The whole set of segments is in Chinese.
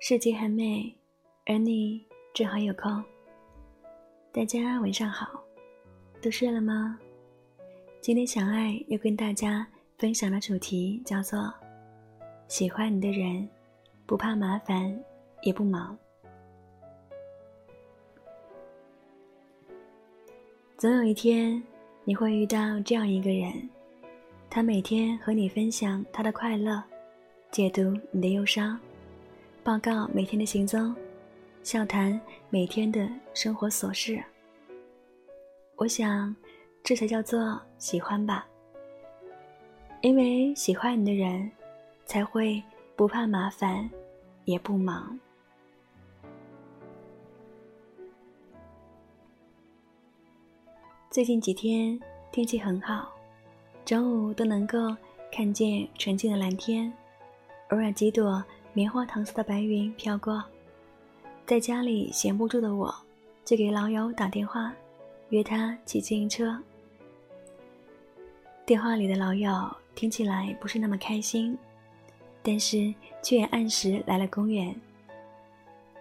世界很美，而你正好有空。大家晚上好，都睡了吗？今天小爱要跟大家分享的主题叫做“喜欢你的人，不怕麻烦，也不忙”。总有一天，你会遇到这样一个人，他每天和你分享他的快乐，解读你的忧伤。报告每天的行踪，笑谈每天的生活琐事。我想，这才叫做喜欢吧。因为喜欢你的人，才会不怕麻烦，也不忙。最近几天天气很好，中午都能够看见纯净的蓝天，偶尔几朵。棉花糖似的白云飘过，在家里闲不住的我，就给老友打电话，约他骑自行车。电话里的老友听起来不是那么开心，但是却也按时来了公园。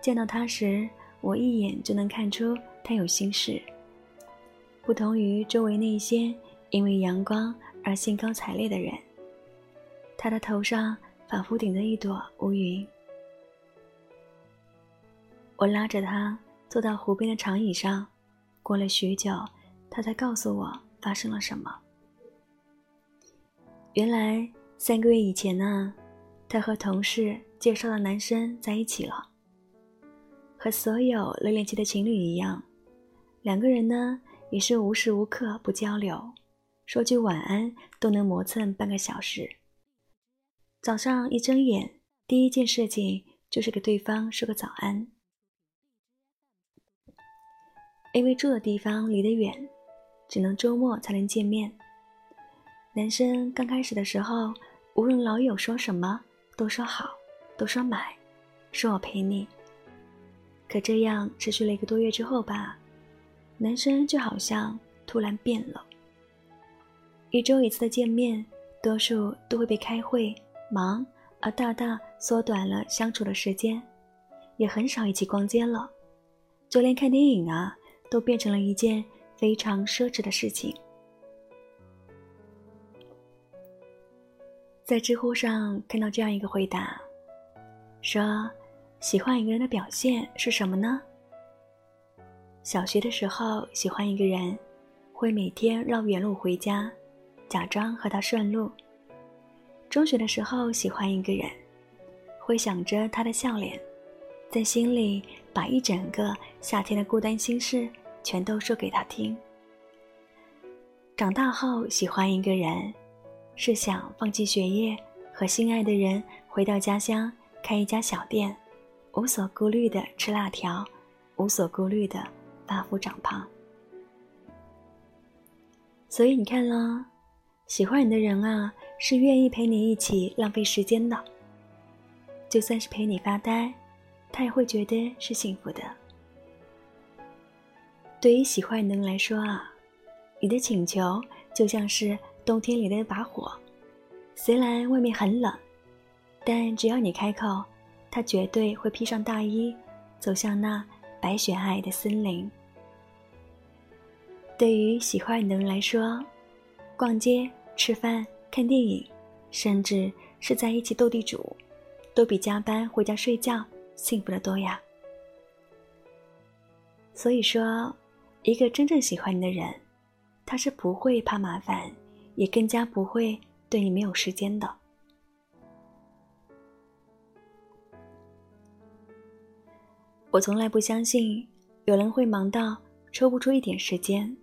见到他时，我一眼就能看出他有心事。不同于周围那些因为阳光而兴高采烈的人，他的头上。仿佛顶着一朵乌云，我拉着他坐到湖边的长椅上，过了许久，他才告诉我发生了什么。原来三个月以前呢，他和同事介绍的男生在一起了。和所有热恋期的情侣一样，两个人呢也是无时无刻不交流，说句晚安都能磨蹭半个小时。早上一睁眼，第一件事情就是给对方说个早安。因为住的地方离得远，只能周末才能见面。男生刚开始的时候，无论老友说什么，都说好，都说买，说我陪你。可这样持续了一个多月之后吧，男生就好像突然变了。一周一次的见面，多数都会被开会。忙而大大缩短了相处的时间，也很少一起逛街了，就连看电影啊，都变成了一件非常奢侈的事情。在知乎上看到这样一个回答，说喜欢一个人的表现是什么呢？小学的时候喜欢一个人，会每天绕远路回家，假装和他顺路。中学的时候喜欢一个人，会想着他的笑脸，在心里把一整个夏天的孤单心事全都说给他听。长大后喜欢一个人，是想放弃学业，和心爱的人回到家乡开一家小店，无所顾虑的吃辣条，无所顾虑的发福长胖。所以你看啦，喜欢你的人啊。是愿意陪你一起浪费时间的，就算是陪你发呆，他也会觉得是幸福的。对于喜欢你的人来说啊，你的请求就像是冬天里的一把火，虽然外面很冷，但只要你开口，他绝对会披上大衣，走向那白雪皑皑的森林。对于喜欢你的人来说，逛街、吃饭。看电影，甚至是在一起斗地主，都比加班回家睡觉幸福的多呀。所以说，一个真正喜欢你的人，他是不会怕麻烦，也更加不会对你没有时间的。我从来不相信有人会忙到抽不出一点时间。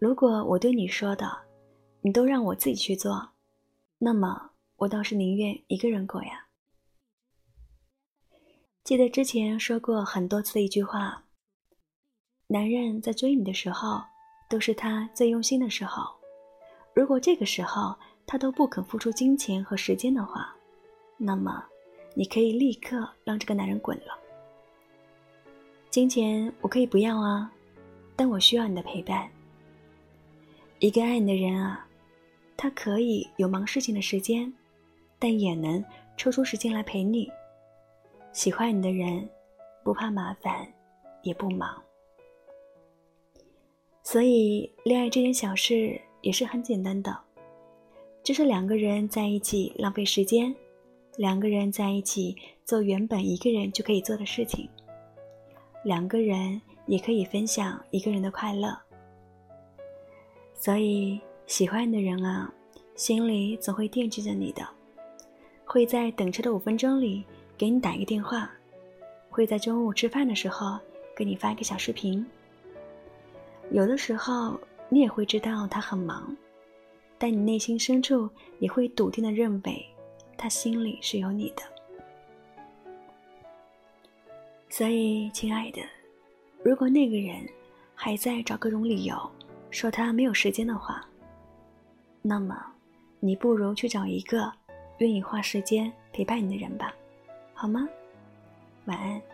如果我对你说的，你都让我自己去做，那么我倒是宁愿一个人过呀。记得之前说过很多次的一句话：男人在追你的时候，都是他最用心的时候。如果这个时候他都不肯付出金钱和时间的话，那么你可以立刻让这个男人滚了。金钱我可以不要啊，但我需要你的陪伴。一个爱你的人啊，他可以有忙事情的时间，但也能抽出时间来陪你。喜欢你的人，不怕麻烦，也不忙。所以，恋爱这件小事。也是很简单的，就是两个人在一起浪费时间，两个人在一起做原本一个人就可以做的事情，两个人也可以分享一个人的快乐。所以，喜欢你的人啊，心里总会惦记着你的，会在等车的五分钟里给你打一个电话，会在中午吃饭的时候给你发一个小视频。有的时候。你也会知道他很忙，但你内心深处也会笃定的认为，他心里是有你的。所以，亲爱的，如果那个人还在找各种理由说他没有时间的话，那么你不如去找一个愿意花时间陪伴你的人吧，好吗？晚安。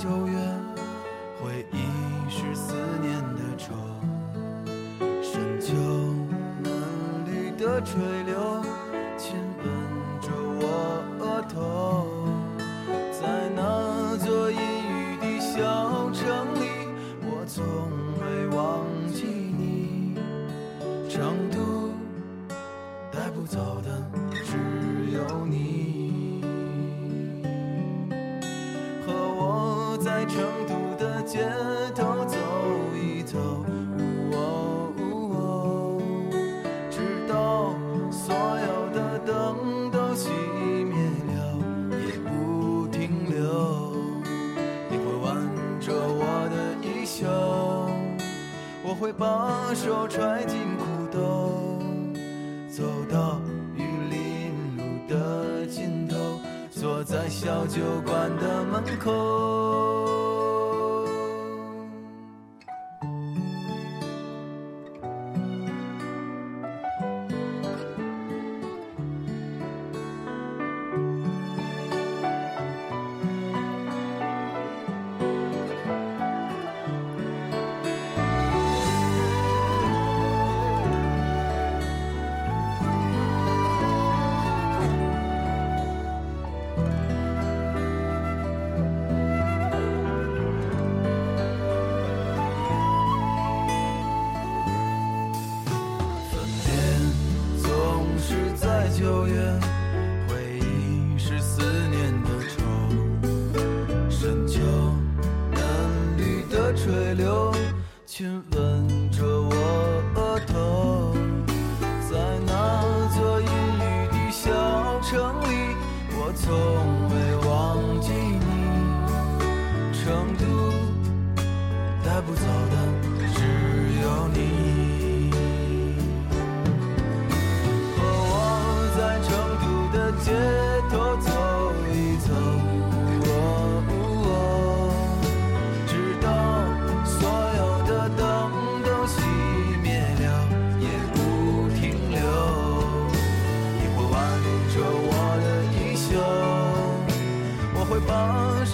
九月，小酒馆的门口。流，亲吻